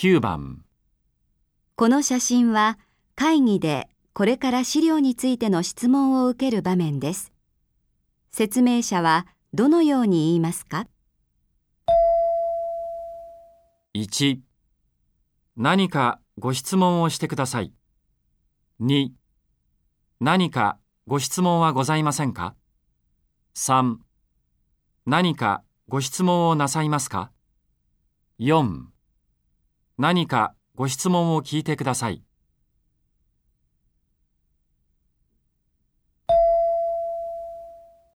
9番この写真は会議でこれから資料についての質問を受ける場面です。説明者はどのように言いますか？1何かご質問をしてください。2何かご質問はございませんか ?3 何かご質問をなさいますか ?4 何かご質問を聞いてください。